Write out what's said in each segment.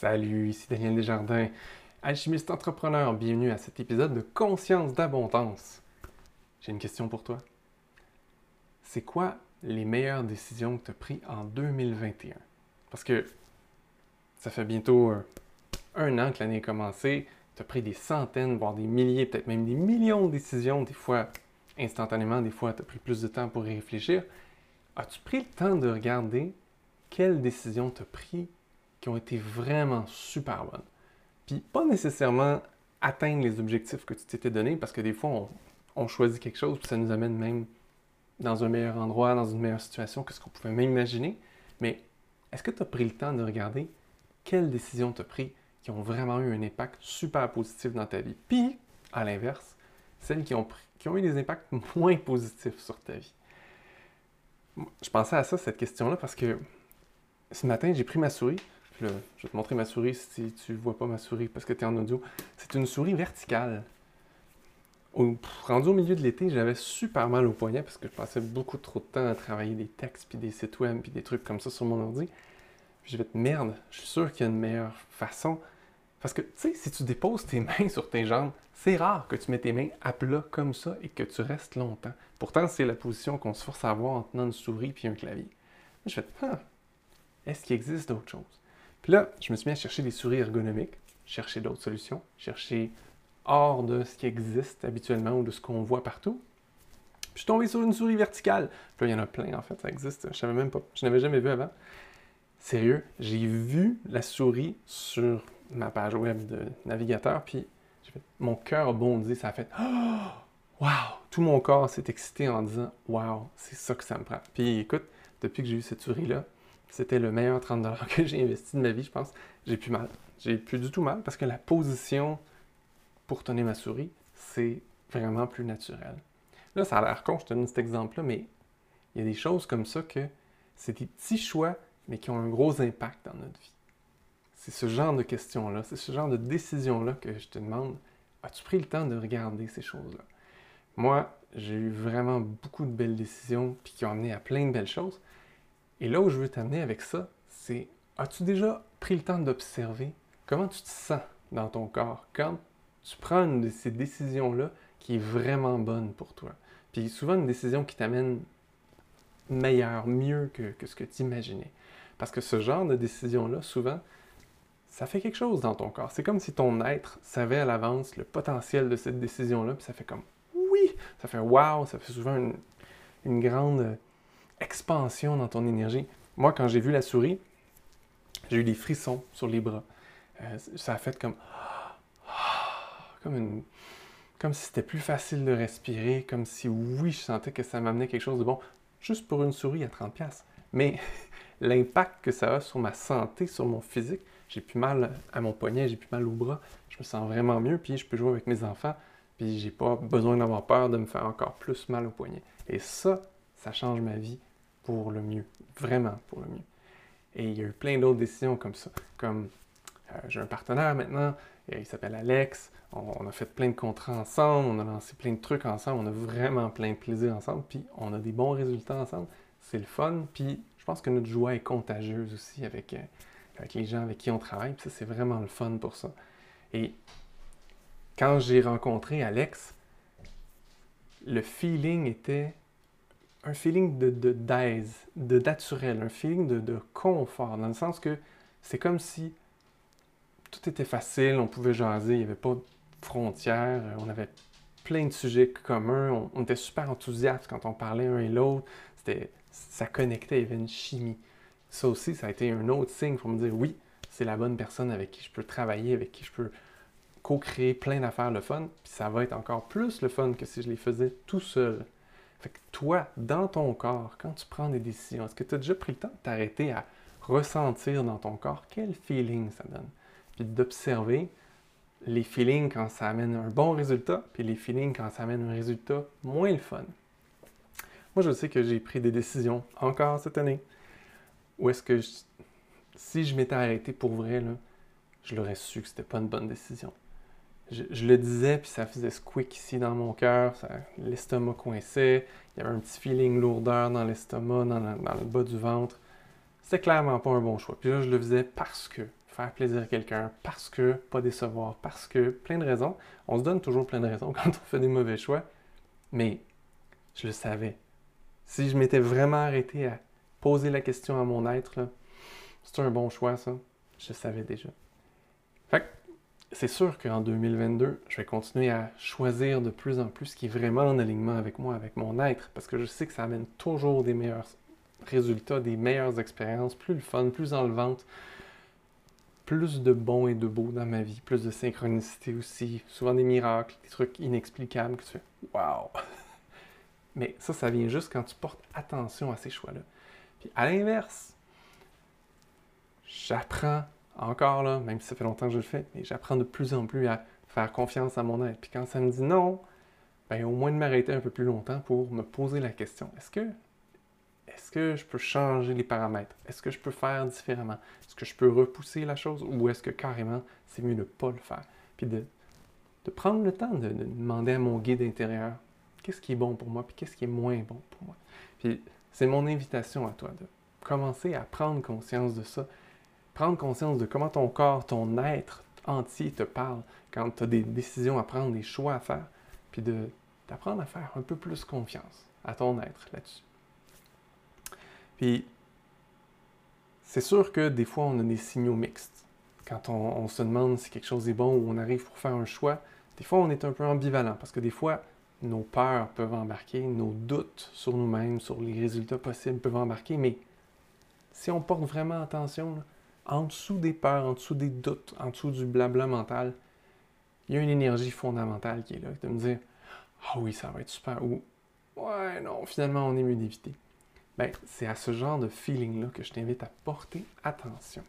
Salut, ici Daniel Desjardins, alchimiste entrepreneur. Bienvenue à cet épisode de Conscience d'abondance. J'ai une question pour toi. C'est quoi les meilleures décisions que tu as prises en 2021? Parce que ça fait bientôt un, an que l'année a commencé. Tu as pris des centaines, voire des milliers, peut-être même des millions de décisions, des fois instantanément, des fois tu as pris plus de temps pour y réfléchir. As-tu pris le temps de regarder quelles décisions tu as prises qui ont été vraiment super bonnes? Puis pas nécessairement atteindre les objectifs que tu t'étais donné, parce que des fois, on, choisit quelque chose, puis ça nous amène même dans un meilleur endroit, dans une meilleure situation que ce qu'on pouvait même imaginer. Mais est-ce que tu as pris le temps de regarder quelles décisions tu as prises qui ont vraiment eu un impact super positif dans ta vie? Puis, à l'inverse, celles qui ont, qui ont eu des impacts moins positifs sur ta vie. Je pensais à ça, cette question-là, parce que ce matin, j'ai pris ma souris. Je vais te montrer ma souris si tu ne vois pas ma souris parce que tu es en audio. C'est une souris verticale. Rendu au milieu de l'été, j'avais super mal au poignet parce que je passais beaucoup trop de temps à travailler des textes, puis des sites web, puis des trucs comme ça sur mon ordi. Je vais te merde, je suis sûr qu'il y a une meilleure façon. Parce que, tu sais, si tu déposes tes mains sur tes jambes, c'est rare que tu mets tes mains à plat comme ça et que tu restes longtemps. Pourtant, c'est la position qu'on se force à avoir en tenant une souris puis un clavier. Je fais, ah, est-ce qu'il existe d'autres choses? Puis là, je me suis mis à chercher des souris ergonomiques, chercher d'autres solutions, chercher hors de ce qui existe habituellement ou de ce qu'on voit partout. Puis je suis tombé sur une souris verticale. Puis là, il y en a plein en fait, ça existe. Je savais même pas. Je n'avais jamais vu avant. Sérieux, j'ai vu la souris sur ma page web de navigateur, puis fait, mon cœur a bondi, ça a fait oh, Wow! Tout mon corps s'est excité en disant Wow, c'est ça que ça me prend. Puis écoute, depuis que j'ai eu cette souris-là, c'était le meilleur 30$ que j'ai investi de ma vie, je pense. J'ai plus mal. J'ai plus du tout mal parce que la position pour tenir ma souris, c'est vraiment plus naturel. Là, ça a l'air con, je te donne cet exemple-là, mais il y a des choses comme ça que c'est des petits choix, mais qui ont un gros impact dans notre vie. C'est ce genre de questions-là, c'est ce genre de décisions-là que je te demande. As-tu pris le temps de regarder ces choses-là? Moi, j'ai eu vraiment beaucoup de belles décisions, puis qui ont amené à plein de belles choses. Et là où je veux t'amener avec ça, c'est as-tu déjà pris le temps d'observer comment tu te sens dans ton corps quand tu prends une de ces décisions-là qui est vraiment bonne pour toi? Puis souvent une décision qui t'amène meilleur, mieux que, que ce que tu imaginais. Parce que ce genre de décision-là, souvent, ça fait quelque chose dans ton corps. C'est comme si ton être savait à l'avance le potentiel de cette décision-là, puis ça fait comme oui, ça fait wow, ça fait souvent une, une grande expansion dans ton énergie. Moi, quand j'ai vu la souris, j'ai eu des frissons sur les bras. Euh, ça a fait comme comme si c'était plus facile de respirer, comme si oui, je sentais que ça m'amenait quelque chose de bon, juste pour une souris à 30 pièces. Mais l'impact que ça a sur ma santé, sur mon physique, j'ai plus mal à mon poignet, j'ai plus mal au bras, je me sens vraiment mieux, puis je peux jouer avec mes enfants, puis j'ai pas besoin d'avoir peur de me faire encore plus mal au poignet. Et ça, ça change ma vie pour le mieux, vraiment pour le mieux. Et il y a eu plein d'autres décisions comme ça, comme euh, j'ai un partenaire maintenant, il s'appelle Alex, on, a fait plein de contrats ensemble, on a lancé plein de trucs ensemble, on a vraiment plein de plaisir ensemble, puis on a des bons résultats ensemble, c'est le fun, puis je pense que notre joie est contagieuse aussi avec, euh, avec les gens avec qui on travaille, puis ça c'est vraiment le fun pour ça. Et quand j'ai rencontré Alex, le feeling était un feeling de, d'aise, de, naturel, un feeling de, confort, dans le sens que c'est comme si tout était facile, on pouvait jaser, il n'y avait pas de frontières, on avait plein de sujets communs, on, était super enthousiastes quand on parlait un et l'autre, c'était, ça connectait, il y avait une chimie. Ça aussi, ça a été un autre signe pour me dire oui, c'est la bonne personne avec qui je peux travailler, avec qui je peux co-créer plein d'affaires le fun, puis ça va être encore plus le fun que si je les faisais tout seul. Fait que toi, dans ton corps, quand tu prends des décisions, est-ce que tu as déjà pris le temps de t'arrêter à ressentir dans ton corps quel feeling ça donne? Puis d'observer les feelings quand ça amène un bon résultat, puis les feelings quand ça amène un résultat moins le fun. Moi, je sais que j'ai pris des décisions encore cette année où est-ce que si je m'étais arrêté pour vrai, je l'aurais su que c'était pas une bonne décision je, le disais, puis ça faisait squeak ici dans mon cœur, l'estomac coinçait, il y avait un petit feeling lourdeur dans l'estomac, dans, le bas du ventre. C'était clairement pas un bon choix. Puis là, je le faisais parce que faire plaisir à quelqu'un, parce que pas décevoir, parce que plein de raisons. On se donne toujours plein de raisons quand on fait des mauvais choix, mais je le savais. Si je m'étais vraiment arrêté à poser la question à mon être, c'est un bon choix, ça. Je le savais déjà. C'est sûr qu'en 2022, je vais continuer à choisir de plus en plus ce qui est vraiment en alignement avec moi, avec mon être, parce que je sais que ça amène toujours des meilleurs résultats, des meilleures expériences, plus le fun, plus enlevante, plus de bon et de beau dans ma vie, plus de synchronicité aussi, souvent des miracles, des trucs inexplicables que tu fais Waouh! Mais ça, ça vient juste quand tu portes attention à ces choix-là. Puis à l'inverse, j'apprends encore là, même si ça fait longtemps que je le fais, mais j'apprends de plus en plus à faire confiance à mon être. Puis quand ça me dit non, ben au moins de m'arrêter un peu plus longtemps pour me poser la question est-ce que je peux changer les paramètres? Est-ce que je peux faire différemment? Est-ce que je peux repousser la chose ou est-ce que carrément c'est mieux de ne pas le faire? Puis de, de prendre le temps de, de, demander à mon guide intérieur qu'est-ce qui est bon pour moi puis qu'est-ce qui est moins bon pour moi? Puis c'est mon invitation à toi de commencer à prendre conscience de ça prendre conscience de comment ton corps, ton être entier te parle quand tu as des décisions à prendre, des choix à faire, puis d'apprendre à faire un peu plus confiance à ton être là-dessus. Puis, c'est sûr que des fois, on a des signaux mixtes. Quand on, se demande si quelque chose est bon ou on arrive pour faire un choix, des fois, on est un peu ambivalent parce que des fois, nos peurs peuvent embarquer, nos doutes sur nous-mêmes, sur les résultats possibles peuvent embarquer, mais si on porte vraiment attention, en dessous des peurs, en dessous des doutes, en dessous du blabla mental, il y a une énergie fondamentale qui est là, de me dire Ah oui, ça va être super, ou Ouais, non, finalement, on est mieux d'éviter. Ben, c'est à ce genre de feeling-là que je t'invite à porter attention.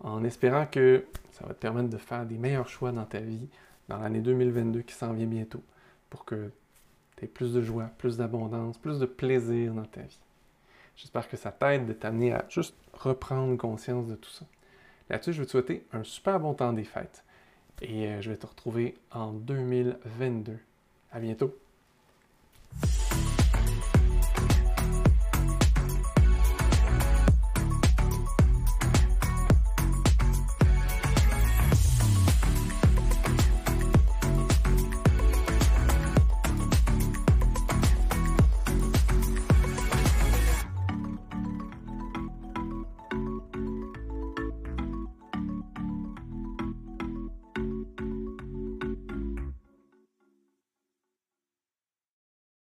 En espérant que ça va te permettre de faire des meilleurs choix dans ta vie dans l'année 2022 qui s'en vient bientôt, pour que tu aies plus de joie, plus d'abondance, plus de plaisir dans ta vie. J'espère que ça t'aide de t'amener à juste reprendre conscience de tout ça. Là-dessus, je vais te souhaiter un super bon temps des fêtes. Et euh, je vais te retrouver en 2022. À bientôt!